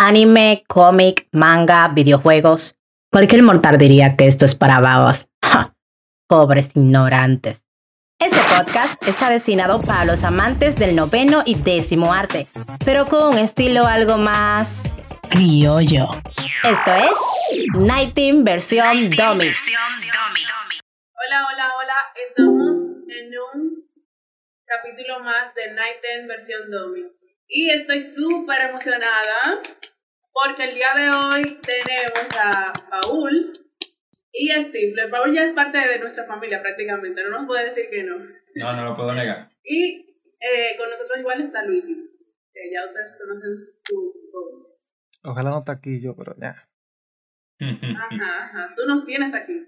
anime, cómic, manga, videojuegos. Cualquier mortal diría que esto es para babas. Pobres ignorantes. Este podcast está destinado para los amantes del noveno y décimo arte, pero con un estilo algo más criollo. Esto es Night Team versión Dummy. Hola, hola, hola. Estamos en un capítulo más de Night Team versión Dummy. Y estoy súper emocionada porque el día de hoy tenemos a Paul y a Stifler. Paul ya es parte de nuestra familia prácticamente, no nos puede decir que no. No, no lo puedo negar. Y eh, con nosotros igual está Luigi, que ya ustedes conocen su voz. Ojalá no está aquí yo, pero ya. Ajá, ajá. Tú nos tienes aquí.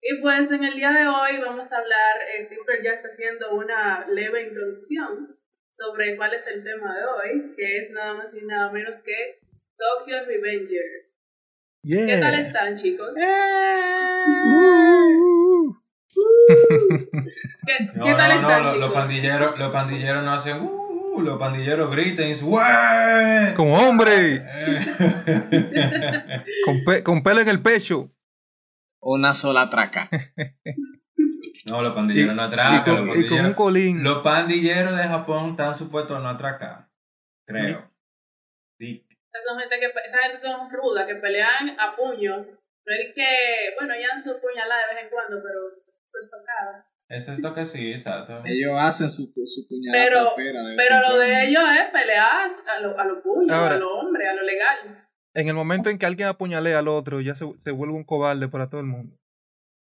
Y pues en el día de hoy vamos a hablar, Stifler ya está haciendo una leve introducción sobre cuál es el tema de hoy, que es nada más y nada menos que Tokyo Revenger. Yeah. ¿Qué tal están, chicos? ¿Qué, No, qué tal no, están, no, chicos? los pandilleros, los pandilleros no hacen uh, los pandilleros gritan y dicen ¡Wey! Como hombre, con, pe- con pelo en el pecho. Una sola traca. no, los pandilleros no y, atracan. con, los, y con un pandilleros, colín. los pandilleros de Japón están supuestos a no atracar. Creo. Sí. Esa son gente que, esa gente son rudas, que pelean a puño. No es que, bueno, ya se puñalada de vez en cuando, pero eso es tocada. Eso es lo que sí, exacto. Ellos hacen su, su puñalada Pero- de Pero lo de ellos es pelear a los a lo puños, Ahora- a los hombres, a lo legal. En el momento en que alguien apuñalea al otro, ya se, se vuelve un cobarde para todo el mundo.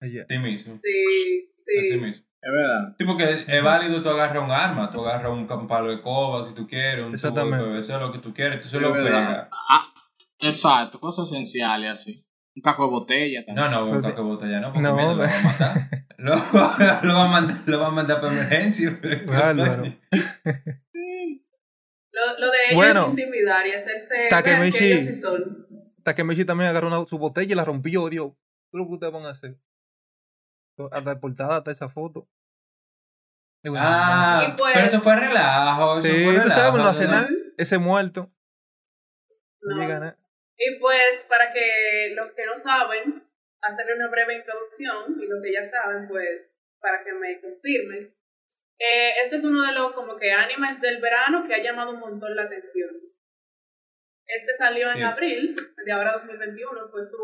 Allá. Así mismo. Sí, Así sí. mismo. Es verdad. Sí, porque es válido tú agarras un arma, tú agarras un, un palo de coba si tú quieres, un tubo de. PVC, lo que tú quieres, tú se Es lo pegas. Ah, exacto, cosas esenciales así. Un cajo de botella también. No, no, un caco de botella, no, porque No, mira, lo ve- va a matar. lo, lo va a mandar, lo va a mandar para emergencia. Bárbaro. Lo, lo de ellos Bueno. es intimidar y hacerse Takemichi. que ellos sí son. Takemeshi también agarró una- su botella y la rompió. Dios, ¿qué es lo que ustedes van a hacer? Hasta portada, hasta esa foto. Ah, pues- pero eso fue relajo. eso Sí, fue tú relajo, sabes, no hace ¿no? nada. Ese muerto. No, No. llega nada. Y pues, para que los que no saben, hacerle una breve introducción, y los que ya saben, pues, para que me confirmen. Eh, este es uno de los como que animes del verano que ha llamado un montón la atención. Este salió en abril de ahora 2021, fue su,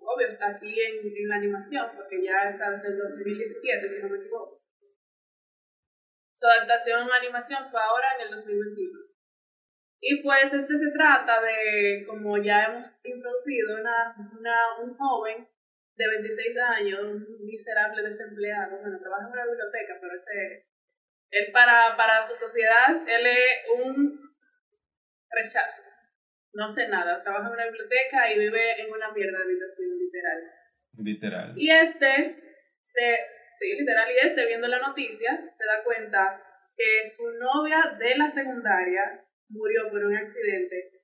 obvio, aquí en, en la animación, porque ya está desde el 2017, si no me equivoco. Su adaptación en animación fue ahora en el 2021. Y pues este se trata de, como ya hemos introducido, una, una, un joven de 26 años, un miserable desempleado, bueno, trabaja en una biblioteca, pero ese, él para, para su sociedad, él es un rechazo. No hace nada, trabaja en una biblioteca y vive en una mierda de habitación, literal. Literal. Y este, se, sí, literal, y este, viendo la noticia, se da cuenta que su novia de la secundaria murió por un accidente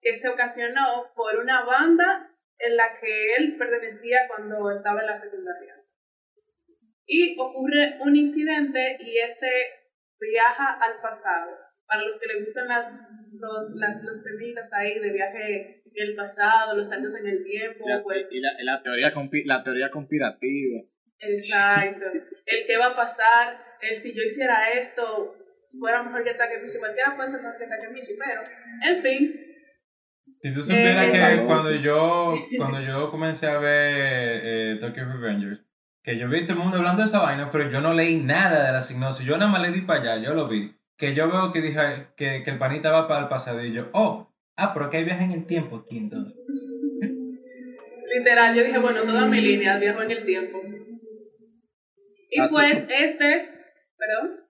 que se ocasionó por una banda en la que él pertenecía cuando estaba en la secundaria. Y ocurre un incidente y este viaja al pasado. Para los que les gustan las, los, las, los temitas ahí de viaje en el pasado, los saltos en el tiempo, La- pues y la, la teoría la teoría conspirativa. Exacto. El qué va a pasar, el si yo hiciera esto, fuera mejor que Takemichi. Cualquiera puede ser mejor que Takemichi, pero, en fin. Si tú supieras Eh, que cuando yo, cuando yo comencé a ver eh, Tokyo Revengers, que yo vi todo el mundo hablando de esa vaina, pero yo no leí nada de la sinopsis. Yo nada más le di para allá, yo lo vi. Que yo veo que dije que, que el panita va para el yo, oh, ah, pero que hay viaje en el tiempo aquí entonces. Literal, yo dije, bueno, toda mi línea viajó en el tiempo. Y Así. pues este, perdón,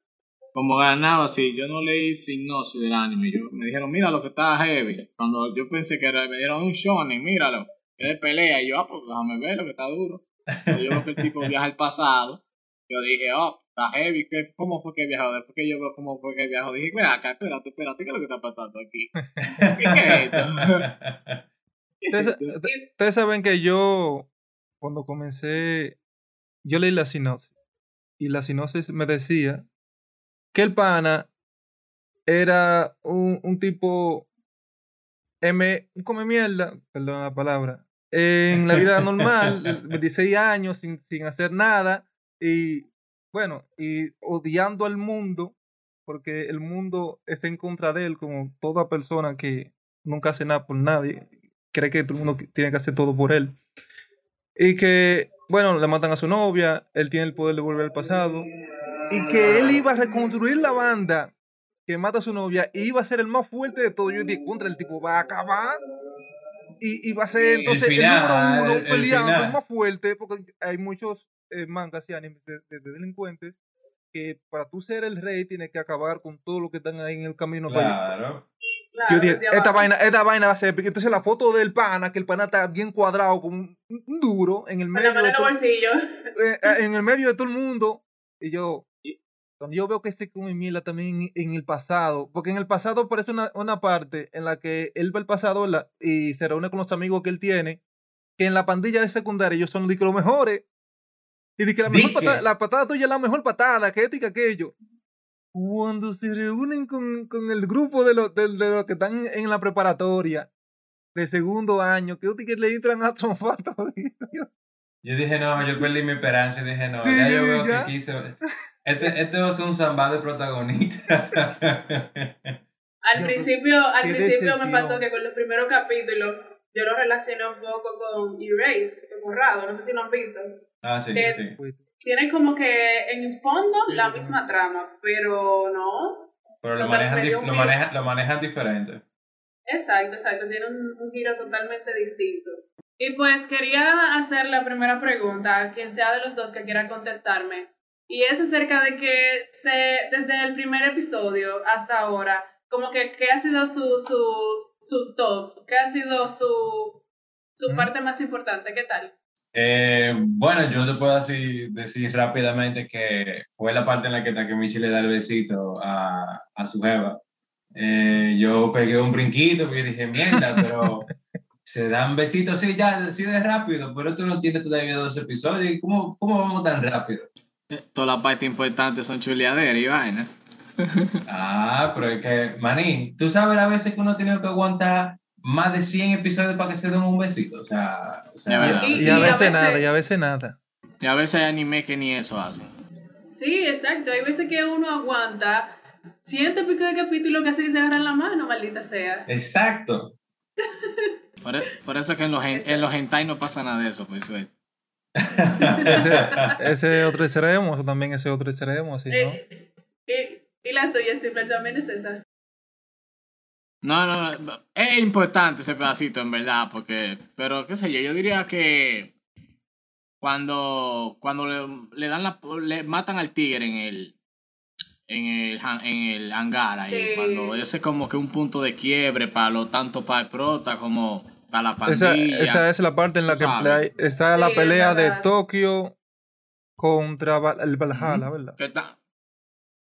Como ganaba así, yo no leí sinopsis del anime. Yo, me dijeron, mira lo que está heavy. Cuando yo pensé que era, me dieron un shonen, míralo. Es de pelea. Y yo, ah, pues déjame ver lo que está duro. Cuando yo veo que el tipo viaja al pasado, yo dije, oh, está heavy. ¿qué- ¿Cómo fue que viajó? Después que yo veo cómo fue que viajó, dije, mira acá, espérate, espérate, ¿qué es lo que está pasando aquí? ¿Qué, qué es esto? Ustedes, saben que yo, cuando comencé, yo leí la sinopsis. Y la sinopsis me decía que el pana era un, un tipo M, un come mierda, perdón la palabra, en la vida normal, de 26 años, sin, sin hacer nada, y bueno, y odiando al mundo, porque el mundo está en contra de él, como toda persona que nunca hace nada por nadie, cree que todo el mundo tiene que hacer todo por él. Y que, bueno, le matan a su novia, él tiene el poder de volver al pasado, y que él iba a reconstruir la banda que mata a su novia y iba a ser el más fuerte de todo. Yo dije, contra el tipo va a acabar. Y, y va a ser entonces el, final, número uno el peleando, el, final. más fuerte, porque hay muchos eh, mangas y animes de, de- de delincuentes que para tú ser el rey tienes que acabar con todo lo que están ahí en el camino. Claro. Claro, Yo dije, esta vaina, esta vaina va a ser épica. Entonces la foto del pana, que el pana está bien cuadrado, como un, un duro, en el Con la medio de en el todo- bolsillo. eh, eh, en el medio de todo el mundo. Y yo, cuando yo veo que se come mierda también en, en el pasado, porque en el pasado aparece una, una parte en la que él va al pasado ¿verdad? y se reúne con los amigos que él tiene, que en la pandilla de secundaria ellos son los mejores. Y de que la, mejor patada, la patada tuya es la mejor patada, que esto y que aquello. Cuando se reúnen con, con el grupo de los, de, de los que están en la preparatoria de segundo año, que que le entran a trompa todito. Yo dije, no, yo perdí mi esperanza y dije, no, Sí, ya yo veo ya. que quise. Este, este va a ser un samba de protagonista. Al principio, al principio me pasó que con los primeros capítulos yo lo relacioné un poco con Erased, con Borrado, no sé si lo han visto. ah, sí, sí. Tiene como que en el fondo la Sí. misma trama, pero no. Pero lo manejan, lo giro. manejan, lo manejan diferente. Exacto, exacto, tiene un, un giro totalmente distinto. Y pues quería hacer la primera pregunta a quien sea de los dos que quiera contestarme. Y es acerca de que se, desde el primer episodio hasta ahora, como que qué ha sido su, su, su top, qué ha sido su, su Mm. parte más importante, ¿qué tal? Eh, bueno, yo te puedo así decir rápidamente que fue la parte en la que Takemichi le da el besito a, a su jeva. Eh, yo pegué un brinquito porque dije, mierda, pero se dan besitos así ya, así de rápido, pero tú no tienes todavía dos episodios. ¿y ¿Cómo, cómo vamos tan rápido? Todas las partes importantes son chuleaderas y vaina. Ah, pero es que, manín, tú sabes las veces que uno tiene que aguantar más de 100 episodios para que se den un besito. O sea, o. Y- Y a a veces veces- nada, y a veces nada. Y a veces hay anime que ni eso hacen. Sí, exacto, hay veces que uno aguanta ciento y pico de capítulos que hace que se agarran la mano, maldita sea. Exacto. Por, e- por eso es que en los, en los hentai no pasa nada de eso, por suerte. Ese, ese otro extremo, eso también ese otro extremo, así, ¿no? Eh, y, y la tuya, Stifler, también es esa. No, no, no, es importante ese pedacito en verdad, porque, pero qué sé yo, yo diría que cuando, cuando le, le dan la, le matan al tigre en el, en el, en el hangar ahí, Sí. cuando ese es como que un punto de quiebre para lo tanto para el prota como para la Esa, pandilla. esa es la parte en la que la- está Sí, la es pelea de. Tokio contra Val- el Valhalla, ¿verdad? que, está-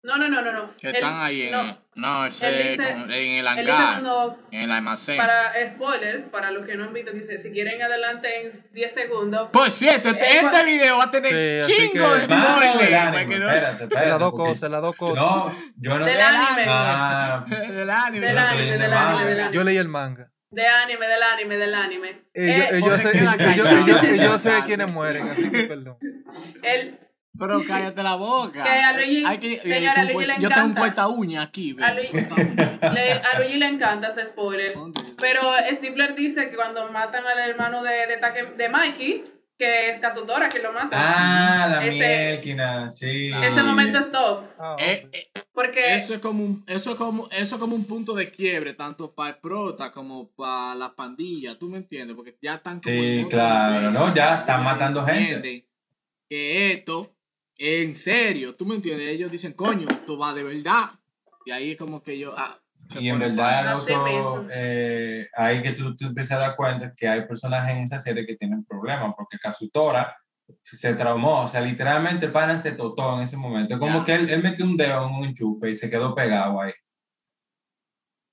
No, no, no, no, no. que Él- están ahí en, No, no, ese Él dice- como en el hangar, cuando, en el almacén. para spoiler, para los que no han visto, que dice, si quieren adelante en 10 segundos, Por cierto, este, Eh, este video va a tener Sí, chingo que- de del que no- espérate, espérate, las dos cosas, las dos cosas. No, yo no. Del anime. Ah, del anime. del anime, del de anime, del anime. Yo leí el manga. De anime, del anime, del anime. Y yo, Eh, y yo sé, yo- yo- yo- quiénes mueren, así que perdón. él, Pero cállate la boca. Que a Luigi- Hay que- señora, a Luigi le cue- yo tengo un encanta. cuesta uña aquí. ve, A Luigi- le, a Luigi le encanta ese spoiler. Pero Stifler dice que cuando matan al hermano de, de, Take- de Mikey, que es Kazutora que lo mata, Ah, la Ese- mielquina, sí. ese momento es top. Ah, Eh, eh, Porque eso es como un, eso es como, eso es como un punto de quiebre, tanto para el prota como para la pandilla, ¿tú me entiendes? Porque ya están como Sí, claro, ¿no? Ya están ya matando gente. Que esto, en serio, ¿tú me entiendes? Ellos dicen, coño, esto va de verdad. Y ahí es como que yo, ah, Y en verdad, mismo. eh, ahí que tú, tú empiezas a dar cuenta que hay personajes en esa serie que tienen problemas, porque Kazutora se traumó, o sea, literalmente pana se totó en ese momento. Como Ya. que él, él metió un dedo en un enchufe y se quedó pegado ahí.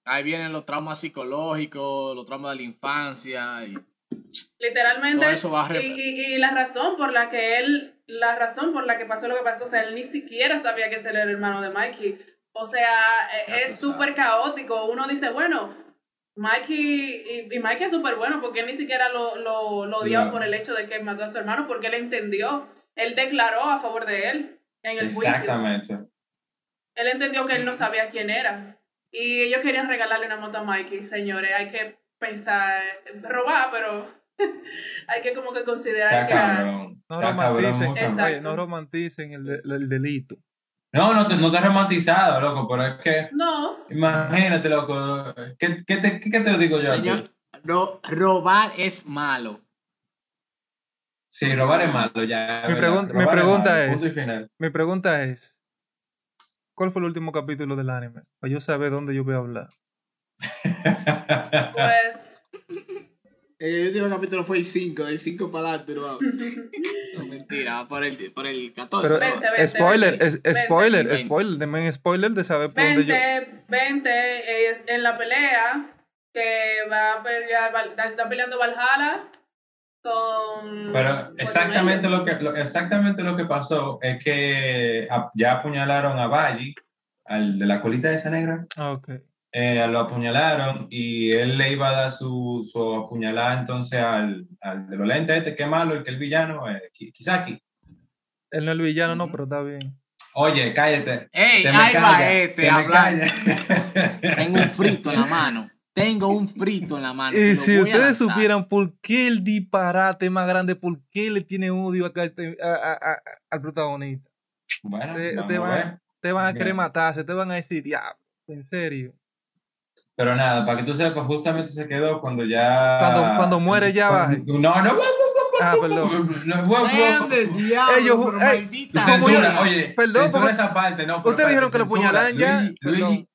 Ahí vienen los traumas psicológicos, los traumas de la infancia. Y... literalmente Todo eso va a y, y, y la razón por la que él la razón por la que pasó lo que pasó o sea él ni siquiera sabía que ese era el hermano de Mikey O sea, e- Ya es súper caótico. Uno dice, bueno, Mikey, y, y Mikey es súper bueno porque él ni siquiera lo, lo, lo odiaba por el hecho de que mató a su hermano, porque él entendió. Él declaró a favor de él en el juicio. Exactamente. Él entendió que él no sabía quién era. Y ellos querían regalarle una moto a Mikey, señores. Hay que pensar, robar, pero hay que como que considerar Está que... No romanticen, cabrón. no el, de- el delito. No, no te, no te has romantizado, loco, pero es que, No, imagínate, loco, ¿qué, qué te, qué te digo yo? Señor, ro- robar es malo. Sí, robar es malo, ya. Mi pregunta es-. Mi pregunta es, ¿cuál fue el último capítulo del anime? Para yo saber dónde yo voy a hablar. pues... El último capítulo fue el 5, del 5 para adelante, no. no, mentira, por el, por el 14. Pero. Vente, vente, spoiler, vente, es, spoiler, spoiler, denme spoiler de saber por dónde yo... 20, 20, es en la pelea que va a pelear, está peleando Valhalla con... Pero con exactamente Emanuel. lo, que, lo- exactamente lo que pasó es que ya apuñalaron a Baji, al de la colita de esa negra, Ah, ok. Eh, lo apuñalaron y él le iba a dar su, su apuñalada entonces al, al de los lentes este, que es malo y que el villano, eh, Ki- Kisaki. Él no es el villano, no, pero está bien. Oye, cállate. ¡Ey! Ahí va callas, este callas. Tengo un frito en la mano. Tengo un frito en la mano. Y si ustedes supieran por qué el disparate más grande, por qué le tiene odio acá a este- a- a- a- al protagonista. Bueno, Te, van, te van a querer matarse, te van a decir, diablo, en serio. Pero nada, para que tú sepas, justamente se quedó cuando ya... Cuando- cuando muere ya baje. No, no, Ah, perdón. Ellos- pero ey, maldita ¿cómo Censura, oye, Perdón, censura porque- esa parte, no. pero Ustedes dijeron que lo apuñalan ya, Luigi,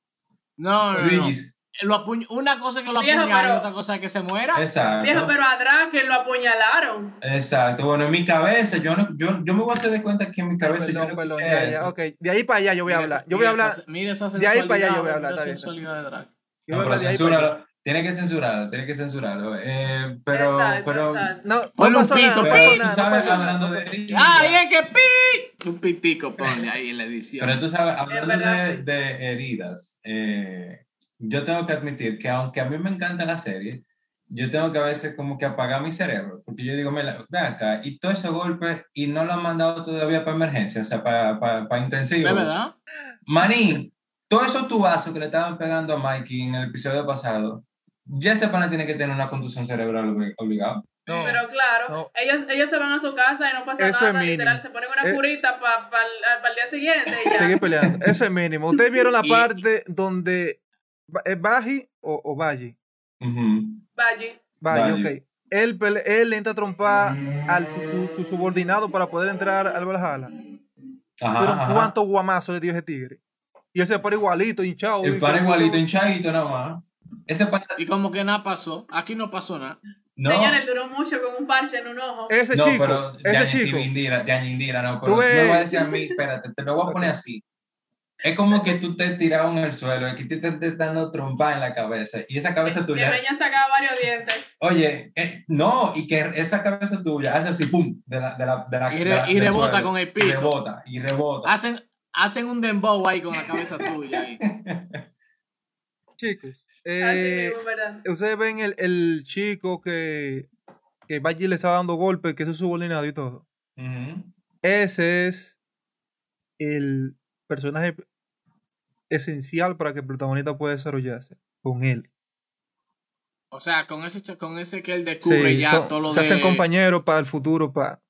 No, no, no. Luigi, Lo apuñ- Una cosa es que lo pero- otra cosa es que se muera. Exacto. Viejo, pero a Draken lo apuñalaron. Exacto. Bueno, en mi cabeza, yo, no, yo, yo me voy a hacer de cuenta que en mi cabeza yo no perdón, ya, ya. De ahí para allá yo voy a Mira hablar. esa- Yo voy a mira hablar. esa- Mira esa de ahí para allá yo sensualidad, voy a hablar, sensualidad de Drake. No, pero censúralo. Tiene que censurarlo, tiene que censurarlo. Eh, pero, exacto, pero, exacto. No, no Ponle un no pero tú sabes, hablando no de ¡Ay, es que pi! Un pitico ponle ahí en la edición. pero tú sabes, hablando verdad, de, sí. de heridas, eh, yo tengo que admitir que aunque a mí me encanta la serie, yo tengo que a veces como que apagar mi cerebro, porque yo digo, mira, ve acá, y todos esos golpes, y no lo han mandado todavía para emergencia, o sea, para, para, para intensivo. ¿De verdad? Manín, todos esos tubazos que le estaban pegando a Mikey en el episodio pasado, ya ese pana tiene que tener una contusión cerebral obli- obligado. No, Pero claro, no. ellos, ellos se van a su casa y no pasa Eso es nada, literal, mínimo. se ponen una Eh. curita para el día siguiente y ya. Seguir peleando. Eso es mínimo. Ustedes vieron la Y- parte donde ¿es Baji o, o Baji? Ujú. Baji. Baji, Baji. ok. Él, él entra a trompar al su, su- su subordinado para poder entrar al Valhalla. Ajá, Pero ajá. ¿cuántos guamazos le dio ese tigre? Y él se pone igualito, hinchado. El y todo. igualito, hinchadito nada más. Ese Y como que nada pasó. Aquí no pasó nada. no. Señores, duró mucho con un parche en un ojo. Ese no, chico, pero de ese chico. Indira, de Indira, no, pero tú me vas a decir a mí, espérate, te lo voy a poner así. Es como que tú te tirado en el suelo, aquí te estás dando trompa en la cabeza, y esa cabeza tuya, Peña sacaba varios dientes. oye, eh, no, y que esa cabeza tuya hace así, pum, de la, de la, de la, Y de re- la- y rebota suelo. con el Y piso. rebota, y rebota. Hacen, hacen un dembow ahí con la cabeza tuya. ahí. Chicos, eh, ustedes ven el, el chico que, que Baji le está dando golpes, que es su subordinado y todo. Ese es el personaje esencial para que el protagonista pueda desarrollarse con él. O sea, con ese, con ese que él descubre Sí, ya son- todo lo se de... hacen compañeros para el futuro, para.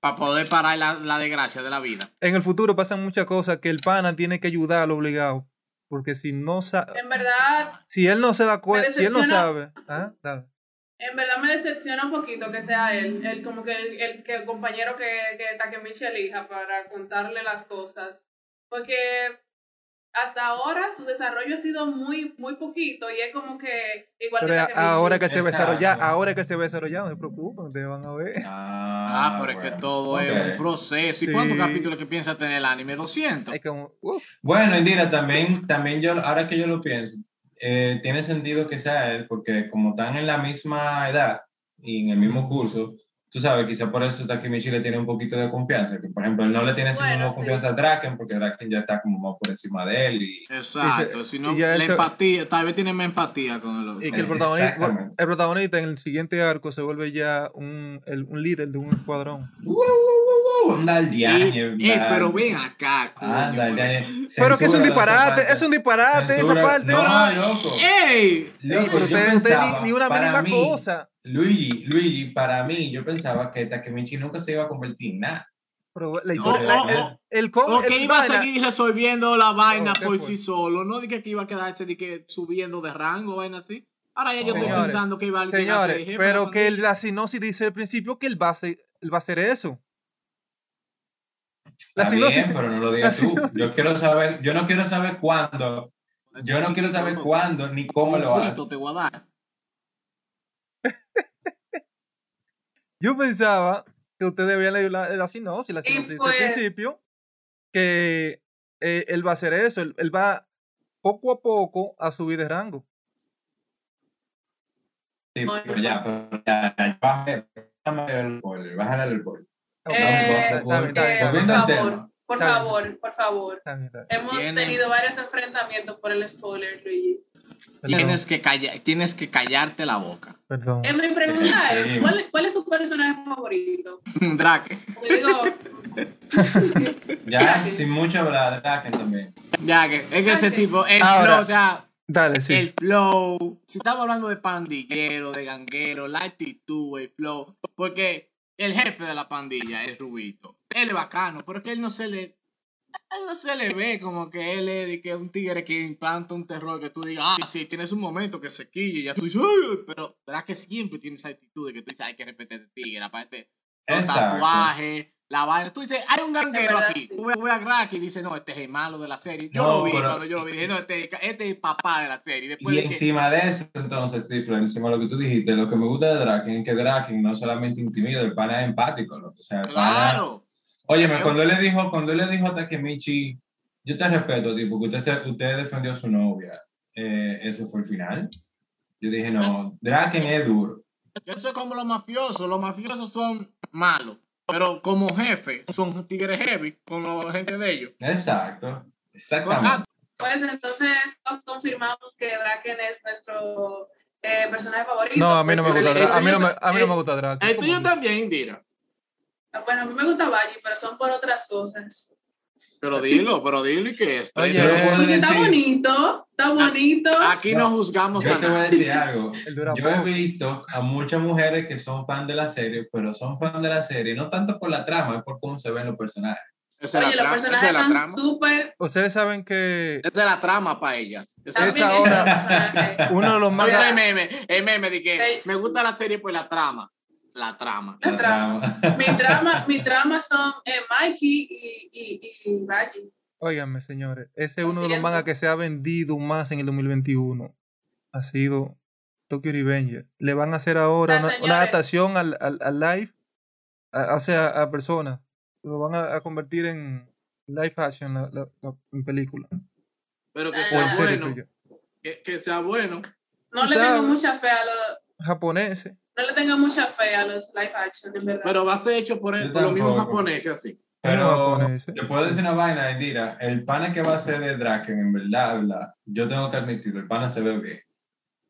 Para poder parar la, la desgracia de la vida. En el futuro pasan muchas cosas que el pana tiene que ayudarlo obligado. Porque si no sa- En verdad, si él no se da cuenta, si él no sabe, ¿ah? Dale. en verdad me decepciona un poquito que sea él, el como que el, el, que el compañero que, que Takemichi elija para contarle las cosas. Porque hasta ahora su desarrollo ha sido muy, muy poquito y es como que igual Pero que ahora que se va a desarrollar, ahora que se va a desarrollar, no se preocupen, ustedes van a ver. Ah, pero es que bueno. todo es Ok. un proceso. ¿Y Sí. cuántos capítulos que piensa tener el anime? 200. Es como, Bueno, Indira, también, también yo, ahora que yo lo pienso, eh, tiene sentido que sea él, porque como están en la misma edad y en el mismo curso, tú sabes, quizá por eso Takemichi le tiene un poquito de confianza, que por ejemplo él no le tiene esa Bueno, sí. confianza a Draken, porque Draken ya está como más por encima de él y... Exacto, Y se- si no, y ya la eso- empatía, tal vez tiene más empatía con el Y que el Eh, protagonista, el protagonista en el siguiente arco se vuelve ya un, el- un líder de un escuadrón. ¡Uh, uh, uh! Anda el Y- diaño, eh, anda. pero ven acá, coño. Anda el diaño. Pero que es un esa disparate, es un disparate esa Censura- parte. No, Pero, loco. ¡Ey! Loco, pero ustedes pensaba, ni, ni una mínima mí, cosa. Luigi, Luigi, para mí, yo pensaba que Takemichi nunca se iba a convertir en nada. Pero la el, el o que el iba a seguir resolviendo la vaina ¿qué por fue? sí solo, no dije que iba a quedarse de que subiendo de rango, vaina así. Ahora ya yo estoy Señores, pensando que iba a Señores, jefe pero que la sinopsis dice al principio que él va a hacer, él va a hacer eso. La Está sinopsis- bien, pero no lo digas tú. sinopsis- Yo quiero saber, yo no quiero saber cuándo, yo no quiero saber cuándo ni cómo lo hace. te voy a dar. Yo pensaba que ustedes habían leído la, la sinopsis, la sinopsis dice pues- al principio que eh, él va a hacer eso, él, él va poco a poco a subir de rango. Sí, pero ya, pero ya, ya, bájale, bájale el spoiler, bájale el spoiler. Eh, Eh. Volviendo al favor, tema. por favor, por favor. Hemos tenido varios enfrentamientos por el spoiler, Luigi. Tienes que, callar, tienes que callarte la boca. Perdón. Eh, mi pregunta es, ¿cuál, ¿cuál es su personaje favorito? Drake. Porque digo, Ya, Draken. sin mucho hablar, Draken también. Ya que es que ese tipo, el Ahora, flow, o sea, Dale, sí. el flow. Si estamos hablando de pandillero, de ganguero, la actitud, el flow. Porque el jefe de la pandilla es Rubito. Él es bacano, pero es que él no se le. A él no se le ve como que él es de que un tigre que implanta un terror que tú digas, ah, sí, tienes un momento que se quille y ya tú dices, "Ay", pero verás que siempre tiene esa actitud de que tú dices, hay que respetar este tigre, aparte, los tatuajes, la vaina. Tú dices, hay un ganguero verdad, aquí. sí. Tú ves, tú ves a Crack y dices, no, este es el malo de la serie. Yo No, lo vi pero- cuando yo lo vi. Dije, no, este, este es el papá de la serie. Después Y de que- encima de eso, entonces, Stifler, encima de lo que tú dijiste, lo que me gusta de Draken es que Draken no solamente intimida, el pana es empático, loco. O sea, el pana- Claro. Óyeme, Es cuando él le dijo, cuando él le dijo a Takemichi, yo te respeto, tipo, que usted, usted defendió a su novia, eh, eso fue el final. Yo dije, no, Draken es duro. Eso es como los mafiosos. Los mafiosos son malos. Pero como jefe, son tigres heavy con la gente de ellos. Exacto, exactamente. pues entonces confirmamos que Draken es nuestro eh, personaje favorito. No, a mí no me Pues, gusta el- Dra- a mí no me, a mí no me gusta Draco. el tuyo también, Indira. Bueno, a mí me gusta Valle, pero son por otras cosas. Pero dilo, pero dilo y que es. Oye, está bonito, está bonito. Aquí no, juzgamos Yo a te voy a nadie. decir algo. Yo he visto a muchas mujeres que son fan de la serie, pero son fan de la serie no tanto por la trama, es por cómo se ven los personajes. Esa es Oye, los personajes es están súper. Ustedes saben que Esa es la trama para ellas. Esa es bien Esa hechos hora- los personajes. uno de los más... sea, el meme, el meme de que Sí. me gusta la serie por la trama. La trama. La trama. Mi trama, mi trama son eh, Mikey y, y, y Valle. Óiganme, señores, ese es uno de los mangas que se ha vendido más en el 2021. Ha sido Tokyo Revenger. Le van a hacer ahora O sea, una, adaptación al, al, al live, a- o sea, a personas. Lo van a, a convertir en live action la- la- la- en película. Pero que sea bueno. Que, que sea bueno. No O le sea, tengo mucha fe a los. Japoneses. No le tengo mucha fe a los live action, en verdad. Pero va a ser hecho por, el- por los mismos japoneses así. Pero te puedo decir una vaina, Indira. El pana que va a ser de Draken, en verdad, ¿verdad? yo tengo que admitirlo, el pana se ve bien.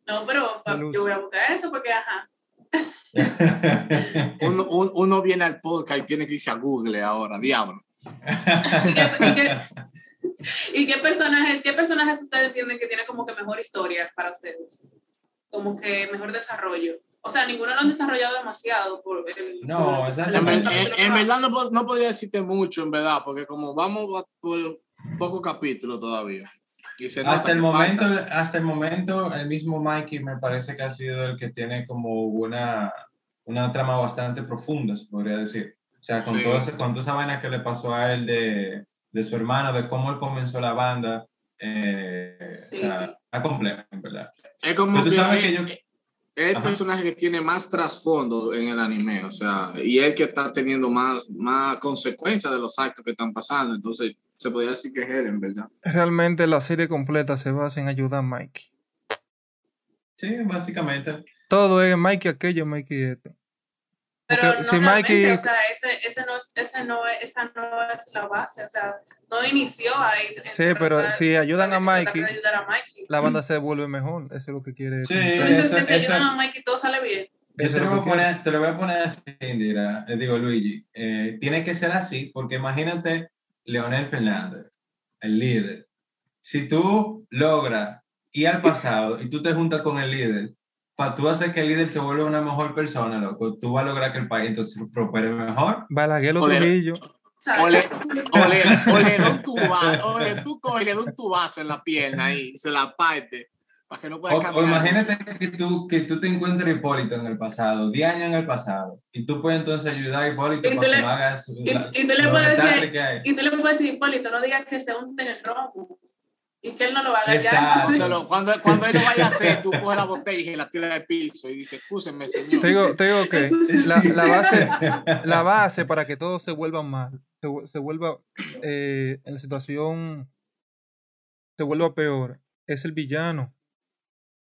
no, pero yo voy a buscar eso porque, ajá. Uno, un- uno viene al podcast y tiene que irse a Google ahora, diablo. ¿Y qué, y qué- y qué personajes, qué personajes ustedes entienden que tiene como que mejor historia para ustedes? Como que mejor desarrollo. O sea, ninguno lo han desarrollado demasiado. Por el, No, por-. En, el en- en que verdad no, no podría decirte mucho, en verdad, porque como vamos por poco capítulo todavía. Y se nota hasta el momento, falta. hasta el momento, el mismo Mikey me parece que ha sido el que tiene como una, una trama bastante profunda, se podría decir. O sea, con, Sí. todo ese- con toda esa vaina que le pasó a él de, de su hermano, de cómo él comenzó la banda, eh, Sí. o sea, está complejo, en verdad. Es como Pero tú que, sabes que yo- es el Ajá. personaje que tiene más trasfondo en el anime, o sea, y el que está teniendo más, más consecuencias de los actos que están pasando. Entonces, se podría decir que es él, en verdad. Realmente la serie completa se basa en ayudar a Mikey. Sí, básicamente. Todo es Mikey aquello, Mikey esto. Pero Porque no si realmente, Mikey- o sea, ese, ese no es, ese no es, esa no es la base, o sea, no inició ahí. Sí, pero si ayudan a Mikey, ayudar a Mikey. la banda se vuelve mejor. Eso es lo que quiere. Sí, dices eso- que si eso- ayudan a Mikey todo sale bien. Yo te lo, voy a poner, te lo voy a poner así, Indira. Le digo, Luigi, eh, tiene que ser así, porque imagínate Leonel Fernández, el líder. Si tú logras ir al pasado y tú te juntas con el líder, para tú hacer que el líder se vuelva una mejor persona, loco, tú vas a lograr que el país entonces prospere mejor. Balaguer o. Trujillo. O O le, o le, o le da un tubazo, o le, tú coges y le da un tubazo en la pierna ahí, se la parte, para que no pueda O, o caminar. imagínate que tú, que tú te encuentres a Hipólito en el pasado, 10 años en el pasado, y tú puedes entonces ayudar a Hipólito Y para que no haga su, y- la- y tú le puedes decir-. Y tú le puedes decir, Hipólito, no digas que se unte en el romo y que él no lo haga ya. Exacto. entonces- Solo cuando, cuando él lo vaya a hacer, tú coges la botella y la tiras al piso y dices, escúcheme, señor. Te digo, te digo que la, la base, la base para que todo se vuelva mal, se, se vuelva eh, en la situación, se vuelva peor, es el villano.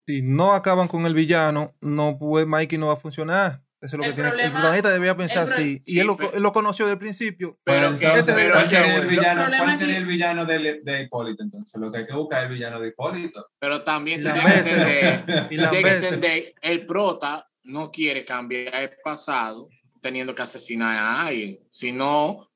Si no acaban con el villano, no puede, Mikey no va a funcionar. Eso es lo El que tiene. El problema- protagonista debía pensar así. Y sí, él lo, pero- él lo conoció desde el principio. Pero Pero que- entonces, pero ¿cuál sería el villano, problema cuál sería el villano de, de Hipólito? Entonces, lo que hay que buscar es el villano de Hipólito. Pero también tienes que entender, Y entender, el prota no quiere cambiar el pasado teniendo que asesinar a alguien, sino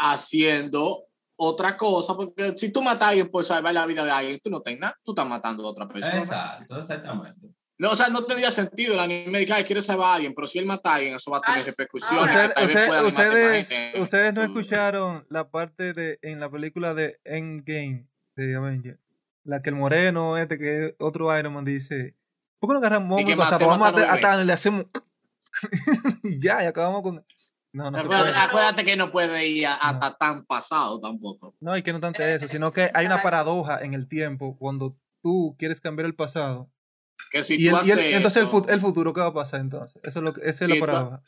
haciendo otra cosa, porque si tú matas a alguien por salvar la vida de alguien, tú no tienes nada, tú estás matando a otra persona. Exacto, exactamente. No, o sea, no tendría sentido el anime de que "Ay, quiere salvar a alguien, pero si él mata a alguien, eso va a tener repercusiones. Usted- más ustedes, gente. ustedes no Mm. escucharon la parte de en la película de Endgame de Avengers, la que el moreno este que es otro Iron Man dice, ¿por qué no agarramos pasado? mate- Vamos a, a a los Thanos y le hacemos ya, y acabamos con no, no se Acuérdate, puede. acuérdate que no puede ir hasta tan pasado tampoco. No, y que no tanto eso, sino que hay una paradoja en el tiempo cuando tú quieres cambiar el pasado. Que si Y, el- tú y el- haces entonces el, eso- fu- el futuro, ¿qué va a pasar entonces? Eso es lo esa es la tú- paradoja.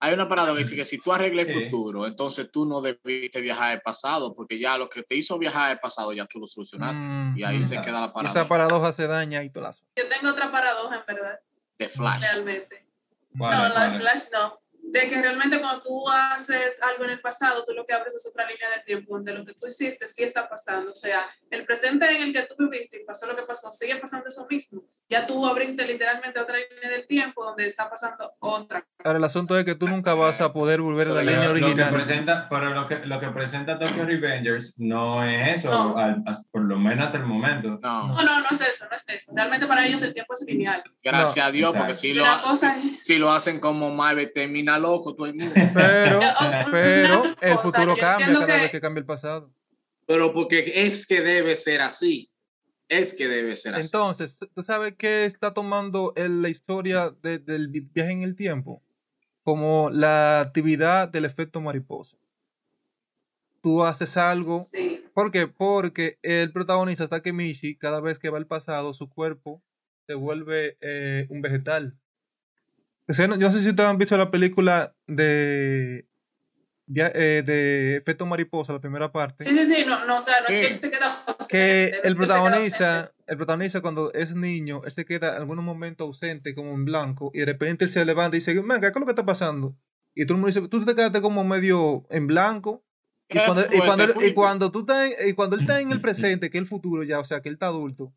Hay una parada que dice que si tú arreglas el futuro, entonces tú no debiste viajar al pasado, porque ya lo que te hizo viajar al pasado ya tú lo solucionaste. Mm, y ahí mm. se queda la Y parada esa paradoja se daña y tolazo. Yo tengo otra paradoja, en verdad, de Flash. realmente. ¿Cuál no, es, la de? Flash no. De que realmente cuando tú haces algo en el pasado, tú lo que abres es otra línea de tiempo donde lo que tú hiciste sí está pasando. O sea, el presente en el que tú viviste y pasó lo que pasó, sigue pasando eso mismo. Ya tú abriste literalmente otra línea del tiempo donde está pasando otra. Ahora, el asunto es que tú nunca vas a poder volver a la línea Pero lo que original. presenta, pero lo que, lo que presenta Tokyo Revengers no es eso, No. al- a- por lo menos hasta el momento. No, No, no, no es eso, no es eso. Realmente para ellos el tiempo es lineal. gracias No. a Dios, porque Exacto. si Y lo, si, si lo hacen como Marvel, termina loco todo el mundo. Pero, Eh, oh, pero una el futuro cambia cada que- vez que cambia el pasado. Pero porque es que debe ser así. Es que debe ser así. Entonces, ¿tú sabes qué está tomando el- la historia de- del vi- viaje en el tiempo? Como la actividad del efecto mariposa. Tú haces algo. Sí. ¿Por qué? Porque el protagonista Takemichi, cada vez que va al pasado, su cuerpo se vuelve eh, un vegetal. O sea, no- yo no sé si ustedes han visto la película de, eh, de Efecto Mariposa, la primera parte. Sí, sí, sí, no, no, o sea, no es que él se queda ausente, que el protagonista, el protagonista cuando es niño, él se queda en algunos momentos ausente, como en blanco, y de repente él se levanta y dice, venga, ¿qué es lo que está pasando? Y todo el mundo dice, tú te quedaste como medio en blanco. Y cuando, y, cuando, él- y cuando tú estás y cuando él está en el presente, que es el futuro ya, o sea, que él está adulto,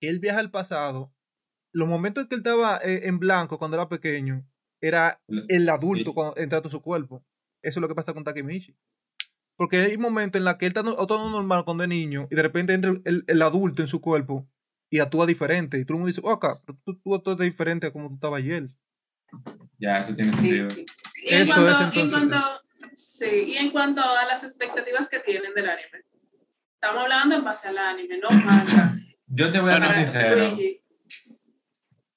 que él viaja al pasado, los momentos en que él estaba eh, en blanco cuando era pequeño, era el adulto Sí. cuando entra a su cuerpo. Eso es lo que pasa con Takemichi. Porque hay momentos en los que él está no- todo normal cuando es niño y de repente entra el, el adulto en su cuerpo y actúa diferente. Y todo el mundo dice, oh, acá, pero tú, tú actúas diferente a como tú estabas ayer. Ya, eso tiene Sí, sentido. sí. Y en Eso cuanto, es y en entonces, cuanto- sí, y en cuanto a las expectativas que tienen del anime. Estamos hablando en base al anime, no manga. Yo te voy a ser sincero. Luigi,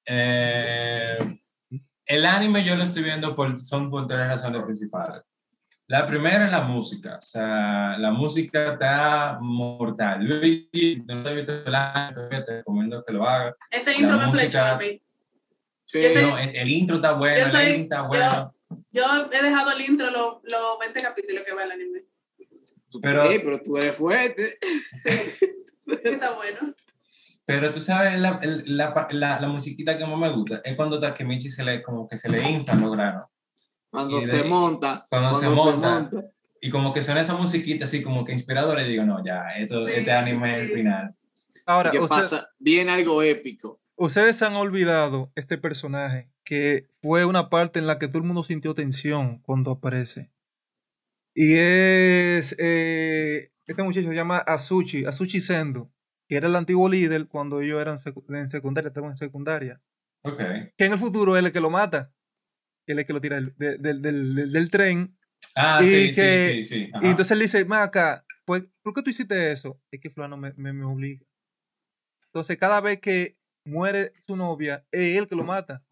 Eh, el anime yo lo estoy viendo por, son por tres razones principales. La primera es la música. O sea, la música está mortal. Luigi, si no has visto el anime, te recomiendo que lo hagas. Ese intro me música- flechó a mí. Sí. Yo No, el, el intro está bueno, yo el soy- está bueno. Yo he dejado el intro los los 20 capítulos que va el anime. Pero- Sí, pero tú eres fuerte. Está bueno. Pero tú sabes, la, la, la, la musiquita que más me gusta es cuando Takemichi se le, como que se le inflan los granos. Cuando Y se de- monta. cuando se monta. Y como que suena esa musiquita así como que inspiradora y digo, no, ya, esto, Sí, este anime es el sí. final. Ahora, ¿Qué usted- pasa? Viene algo épico. ustedes han olvidado este personaje que fue una parte en la que todo el mundo sintió tensión cuando aparece. Y es eh, este muchacho se llama Asuchi, Asuchi Sendo, que era el antiguo líder cuando ellos eran secu- en secundaria, estaban en secundaria. Ok. Que en el futuro es el que lo mata. Él es el que lo tira del, del- del- del- tren. Ah, Y sí, que- sí, sí, sí. Y entonces él dice, Maca, pues, ¿por qué tú hiciste eso? Es que fulano me, me, me obliga. Entonces cada vez que muere su novia, es él que lo mata.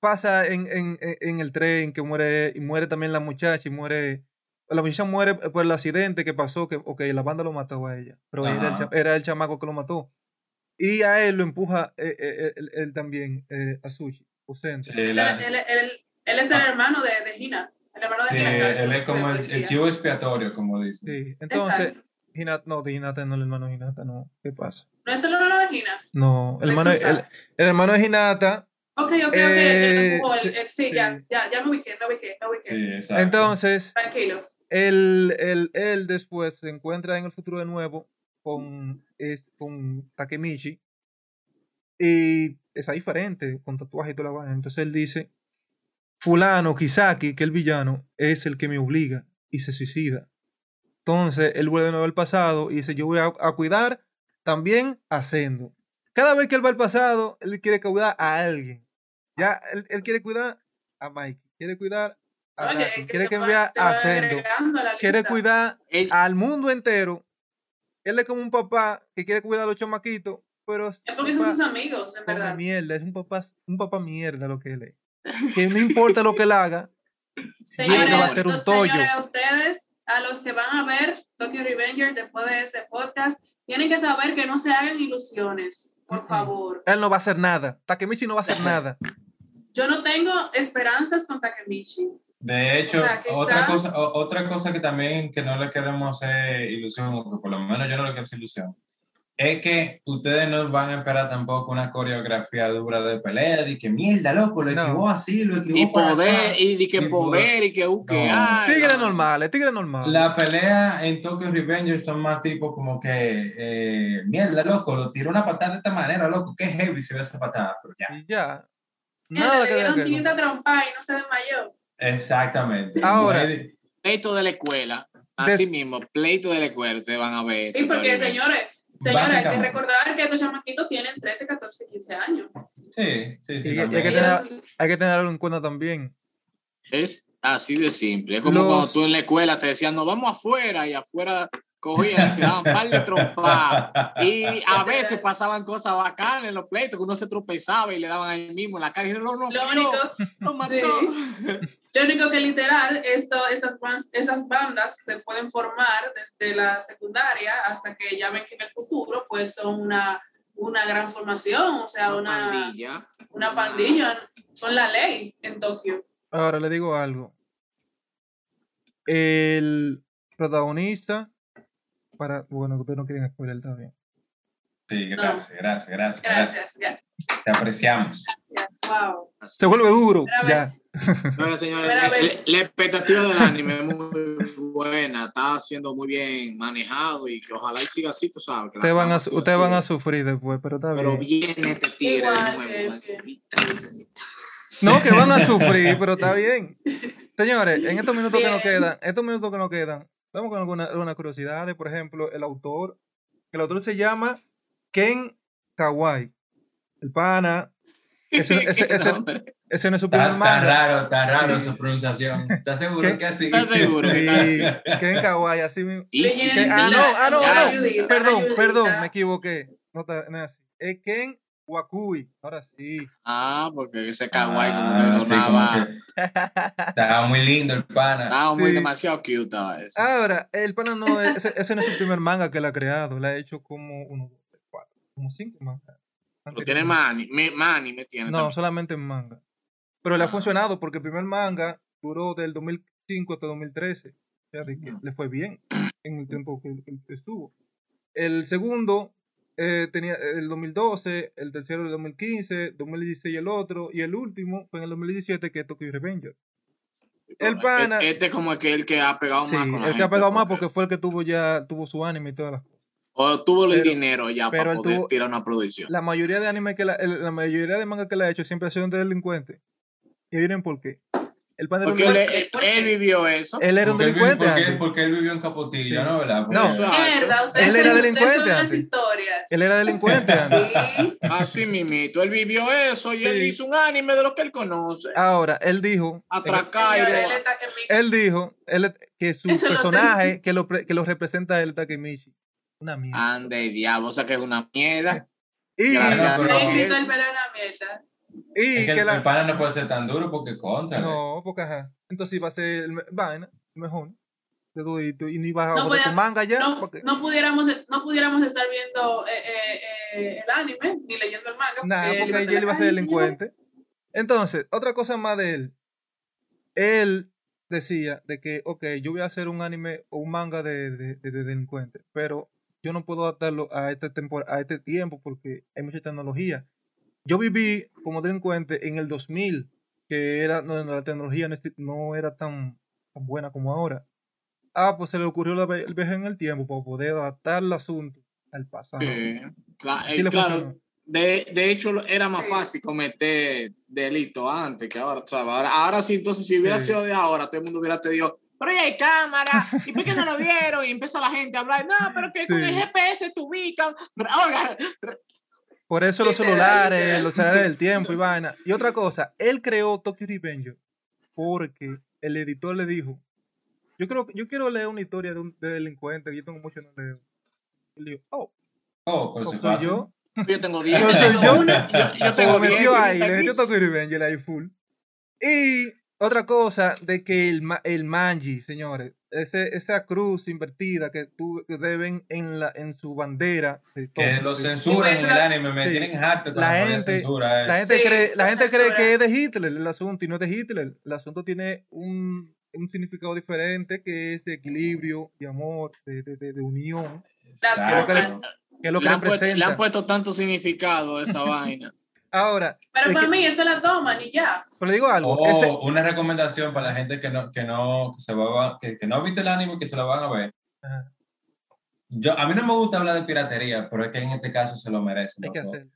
Pasa en, en, en- en el tren que muere, y muere también la muchacha, y muere... La muchacha muere por el accidente que pasó, que ok, la banda lo mató a ella, pero era el, era el chamaco que lo mató. Y a él lo empuja eh, eh, él, él también, eh, a Sushi, ausente. Sí, Él, él- él- él es el hermano de, de Hina. El hermano de sí, Hina. él es como el, el chivo expiatorio, como dicen. Sí, entonces, Exacto. Hinata, no, de Hinata no, el hermano de Hinata no, ¿qué pasa? ¿No es el hermano de Hina? No, el ¿Me hermano, el, el hermano de Hinata. Ok, ok, ok. Eh, el, el, sí, el- sí, sí. ya, ya, ya me ubiqué, me ubiqué, me ubiqué. Sí, exacto. Entonces, Tranquilo. Él, él, él después se encuentra en el futuro de nuevo con, es, con Takemichi. Y está diferente, con tatuaje y toda la vaina. Entonces él dice, fulano, Kisaki, que el villano, es el que me obliga y se suicida. Entonces él vuelve de nuevo al pasado y dice, yo voy a, a cuidar también a Sendo. Cada vez que él va al pasado, él quiere cuidar a alguien. Ya, él, él quiere cuidar a Mike, quiere cuidar Oye, Nathan, es que quiere que enviar a Sendo, quiere cuidar al mundo entero. Él es como un papá que quiere cuidar a los chamaquitos, pero es porque un son papá sus amigos, en verdad. mierda, es un papá, un papá mierda lo que él es. Que no importa lo que él haga, Señores, va a ser un tollo. señores, a ustedes, a los que van a ver Tokyo Revenger después de este podcast, tienen que saber que no se hagan ilusiones, por Mm-mm. favor. Él no va a hacer nada. Takemichi no va a hacer nada. Yo no tengo esperanzas con Takemichi. De hecho, O sea, quizá- otra, cosa, otra cosa que también que no le queremos hacer ilusión, o que por lo menos yo no le quiero hacer ilusión, es que ustedes no van a esperar tampoco una coreografía dura de pelea, de que mierda, loco, lo No. esquivó así, lo esquivó Y poder, acá". y de que Y poder, y que uh, que No. Tigre no. normal, es tigre normal. La pelea en Tokyo Revengers son más tipo como que, eh, mierda, loco, lo tiró una patada de esta manera, loco, qué heavy se ve esa patada, pero ya. Y ya. Nada le dieron diga que 500 no. trompas y no se desmayó. Exactamente. Ahora. No Pleito de la escuela. Des- Así mismo, pleito de la escuela, ustedes van a ver. Sí, porque señores, señores, hay que recordar que estos chamaquitos tienen 13, 14, 15 años. Sí, sí, sí. Hay que tener- Hay que tenerlo en cuenta también. Es así de simple. Es como Los- cuando tú en la escuela te decían, nos vamos afuera, y afuera cogían y se daban par de trompas. Y a veces pasaban cosas bacanas en los pleitos, que uno se tropezaba y le daban ahí mismo en la cara y dijeron, no, no, Lo no, único, lo mató. sí. Lo único que literal, esto, estas, esas bandas se pueden formar desde la secundaria hasta que ya ven que en el futuro pues son una, una gran formación, o sea, una, pandilla. una pandilla con la ley en Tokio. Ahora le digo algo. El protagonista, para, bueno, que ustedes no quieren spoiler, está bien. Sí, gracias, gracias, gracias, gracias. Gracias, ya, Te apreciamos. gracias, wow. Se vuelve duro, ya. vez. Bueno, señores, Primera la- expectativa del anime es muy buena, está siendo muy bien manejado y que ojalá y siga así, tú sabes. que Ustedes van, a, ustedes van sufrir después, pero está Pero bien. viene este tigre de nuevo. sea. No, que van a sufrir, pero está bien. Señores, en estos minutos que nos quedan, estos minutos que nos quedan, vamos con algunas alguna curiosidades. Por ejemplo, el autor. El autor se llama Ken Kawai. El pana. Ese, ese. ese no es su Está, primer está manga. raro, está raro su pronunciación. ¿Estás seguro ¿Qué? que así? ¿Estás seguro que está? Sí, Ken Kawai, así mismo. Que- ah, no, ah, no, no. Perdón, perdón, me equivoqué. No, está- no es así. Es Ken Wakui. Ahora sí. Ah, porque ese kawaii como Ah, que sí, sonaba. como que estaba muy lindo el pana. Estaba muy Sí. demasiado cute estaba eso. Ahora, el pana no es, ese, ese no es su primer manga que él ha creado. Le ha hecho como uno, cuatro, como cinco mangas. Lo tiene Manny, me, Manny me tiene No, también. solamente en manga. Pero le ha funcionado porque el primer manga duró del 2005 hasta 2013. O sea, le fue bien en el tiempo que, que estuvo. El segundo eh, tenía el 2012, el tercero el 2015, 2016 el otro, y el último fue en el 2017 que es Tokyo Revenger. El pana- Este es como el que, el que ha pegado Sí, más con la el que ha pegado más porque fue el que tuvo ya, tuvo su anime y todas las cosas. O tuvo el pero- dinero ya pero para poder tuvo- tirar una producción. La mayoría de anime que la, el- la mayoría de manga que le ha hecho siempre ha sido un delincuente. ¿Y miren por qué? El un Porque él, delincuente. él- él vivió eso. Él era un Porque él, delincuente porque, antes. porque él vivió en Capotillo, Sí. ¿no? ¿Verdad? No. Porque- Mierda, ustedes Él era delincuente antes. historias. Él era delincuente antes. Sí. Así mimito. Él vivió eso y él hizo un anime de lo que él conoce. Ahora, él dijo, Señores, él dijo él- que su Eso lo personaje que lo, que lo representa él, Takemichi. Una mierda. Ande, diablo. O sea que es una mierda. Y, Gracias, pero- no. en la mierda. Y Es que que el, la- el pana no puede ser tan duro porque contra. No, porque ajá. Entonces iba a ser el vaina, mejor. Todito, y no ibas a No tu manga ya. No, porque- no, pudiéramos, no pudiéramos estar viendo eh, eh, eh, el anime ni leyendo el manga. Nada, él porque él iba a ser delincuente. Entonces, otra cosa más de él. Él decía de que, ok, yo voy a hacer un anime o un manga de, de, de- de delincuente, pero yo no puedo adaptarlo a este, tempor- a este tiempo porque hay mucha tecnología. Yo viví como delincuente en el 2000, que era, no, la tecnología no, era tan, tan buena como ahora. Ah, pues se le ocurrió la el viaje en el tiempo para poder adaptar el asunto al pasado. Eh, claro, de, de hecho era más Sí. fácil cometer delito antes que ahora, ¿sabes? Ahora, ahora sí, entonces si hubiera Sí. sido de ahora, todo el mundo hubiera te dicho, pero ya hay cámara, ¿y por qué no lo vieron? Y empieza la gente a hablar, no, pero que con el GPS te ubican. Pero, oiga, Por eso los celulares, literal. los celulares del tiempo y vaina. Y otra cosa, él creó Tokyo Revenger porque el editor le dijo, yo creo yo quiero leer una historia de un de delincuente que yo tengo mucho no leo. Y le digo, oh, Oh, pero ¿o se soy fácil. yo? yo tengo 10. Yo tengo yo. uno, yo, yo Se tengo lo 10. metió ahí, yo le metió tengo- Tokyo Revenger ahí full. Y otra cosa de que el, el manji, señores, ese, esa cruz invertida que, tú, que deben en, la, en su bandera. de Que lo censuran en el anime, me Sí. tienen harto con La gente- censura. eh. La gente, Sí, cree, la gente cree que es de Hitler el asunto y no es de Hitler. El asunto tiene un, un significado diferente que es de equilibrio, de amor, de, de, de- de unión, Exacto. que le- que es lo que Le han, puesto, le han puesto tanto significado a esa vaina. Ahora, Pero para que- mí eso la toman y ya. pero le digo algo, O ese- una recomendación para la gente que no, que no, que se va, que, que no ha visto el anime que se lo van a ver. Ajá, Yo, a mí no me gusta hablar de piratería, pero es que en este caso se lo merece. hay que hacer.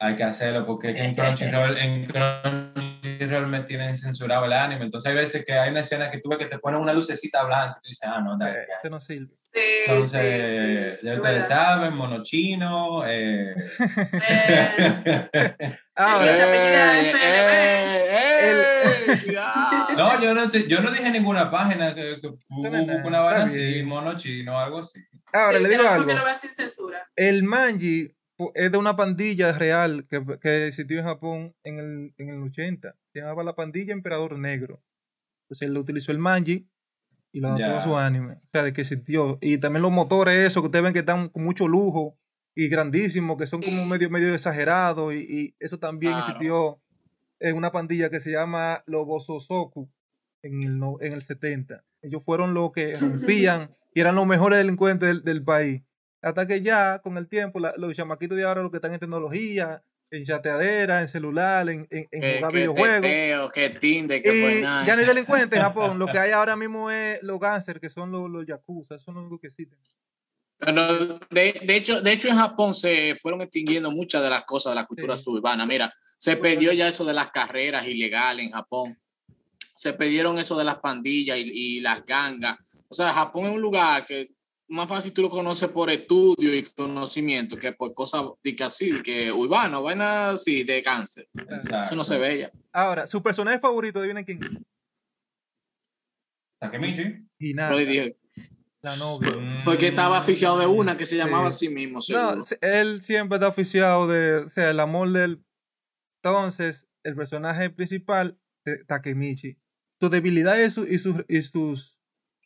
Hay que hacerlo porque en Crunchyroll, en Crunchyroll me tienen censurado el anime. Entonces hay veces que hay una escena que tú ves que te ponen una lucecita blanca y tú dices, ah, no, dale, Eh. Este no sirve. Sí, Entonces, sí, sí. ya es ustedes saben, monochino. Eh... Eh, apellida Eh, eh, eh, no, yo no, te- yo no dije ninguna página que, que una vaina así, monochino, algo así. ahora sí, le digo algo. El manji es de una pandilla real que, que existió en Japón en el, en el 80. Se llamaba la pandilla Emperador Negro. Entonces él utilizó el manji y lo adaptó a su anime. O sea, de que existió. Y también los motores, esos que ustedes ven que están con mucho lujo y grandísimos, que son como medio, medio exagerados. Y, y eso también Claro. existió en una pandilla que se llama los Bososoku en el, en el 70. Ellos fueron los que rompían y eran los mejores delincuentes del, del país. Hasta que ya, con el tiempo, la- los chamaquitos de ahora, los que están en tecnología, en chateadera, en celular, en, en, en Que, jugar que videojuegos. teteo, que Tinder, que fue Y ya no hay delincuentes en Japón. Lo que hay ahora mismo es los gánster, que son los, los yakuza. Eso no es lo que existen. Pero de, de hecho, de hecho, en Japón se fueron extinguiendo muchas de las cosas de la cultura Sí. suburbana. Mira, se perdió ya eso de las carreras ilegales en Japón. Se perdieron eso de las pandillas y, y las gangas. O sea, Japón es un lugar que más fácil tú lo conoces por estudio y conocimiento que por cosas de que así, de que urbano, vaina así de cáncer. Exacto. Eso no se ve ya. Ahora, su personaje favorito, adivinen quién. Takemichi. Y nada, Pero ahí dije, la novia. porque estaba aficionado de una que se llamaba Sí. así mismo. seguro. No, él siempre está oficiado de, o sea, el amor del... Entonces, el personaje principal de Takemichi, sus debilidades y, su- y sus, y sus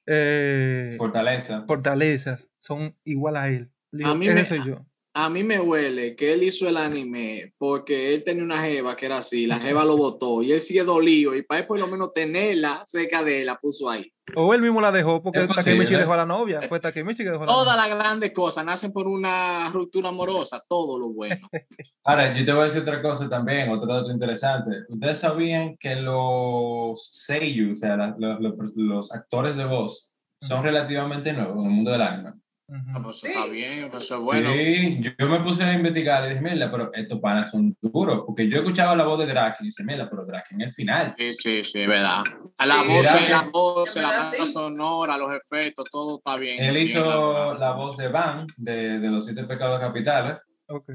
eh, Fortaleza. fortalezas son igual a él. Le A digo, mí ese me- soy yo. A mí me huele que él hizo el anime porque él tenía una jeva que era así, la jeva lo botó y él sigue dolido y para él por lo menos tenerla cerca de él, la puso ahí. O él mismo la dejó porque Es Takemichi posible. dejó a la novia. Pues Takemichi que dejó a la Todas novia. las grandes cosas nacen por una ruptura amorosa, todo lo bueno. Ahora, yo te voy a decir otra cosa también, otro dato interesante. Ustedes sabían que los seiyuu, o sea, la- lo- lo- los actores de voz, son relativamente nuevos en el mundo del anime. Ah, pues eso Sí. está bien, pues eso es bueno. Sí, yo, yo me puse a investigar y dije, mira, pero estos panas son duros, porque yo escuchaba la voz de Draken y dice, mira, pero Draken el final. Sí, sí, sí, verdad. A la Sí. voz, la voz, la banda sí. sonora, los efectos, todo está bien. Él bien hizo elaborado. la voz de Van, de, de los siete pecados capitales, Ok.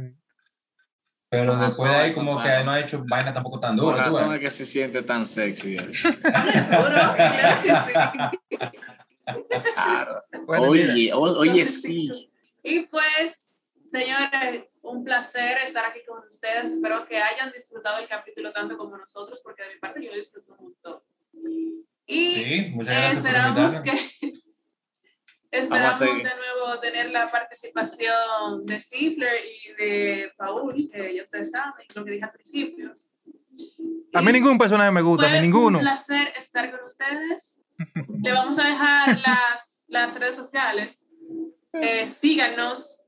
pero después de ahí como que no ha hecho vaina tampoco tan Por dura. tú razón es que se siente tan sexy. él. Seguro, claro que sí. Claro. Bueno, Oye, o- oye, sí. Y pues, señores, un placer estar aquí con ustedes. Espero que hayan disfrutado el capítulo tanto como nosotros, porque de mi parte yo lo disfruto montón. Y Sí, muchas gracias por esperamos que esperamos de nuevo tener la participación de Stifler y de Paul, que ya ustedes saben lo que dije al principio. a mí Y ningún personaje me gusta, a mí ninguno. un placer estar con ustedes. Le vamos a dejar las, las redes sociales. Eh, síganos,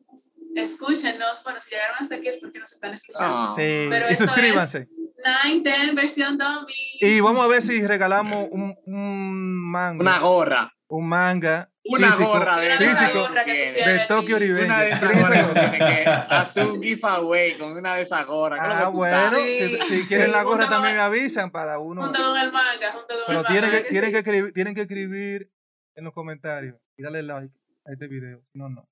escúchenos. Bueno, si llegaron hasta aquí es porque nos están escuchando. Ah, Sí, Pero y esto suscríbanse. Nine, ten, versión Dummy. Y vamos a ver si regalamos un, un manga. Una gorra. Un manga. Una físico, gorra de Una de esas físico gorras que de. Tokyo Revenge. Una de esas ¿Quieren esa gorras que gorra? tiene que hacer un giveaway con una de esas gorras. ¿Qué es lo Ah, bueno, si, si quieren la gorra también me avisan para uno. Junto con el manga, junto con Pero el tienen manga. que, tienen, sí? que escribir, tienen que escribir en los comentarios y darle like a este video. Si no, no.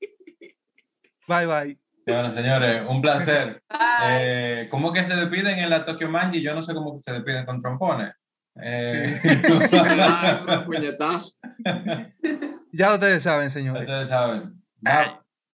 Bye, bye. Bueno, señores, un placer. Eh, ¿Cómo que se despiden en la Tokyo Manji? Yo no sé cómo que se despiden con trompones. Eh, un puñetazo. Ya ustedes saben, señores. ustedes saben. Bye.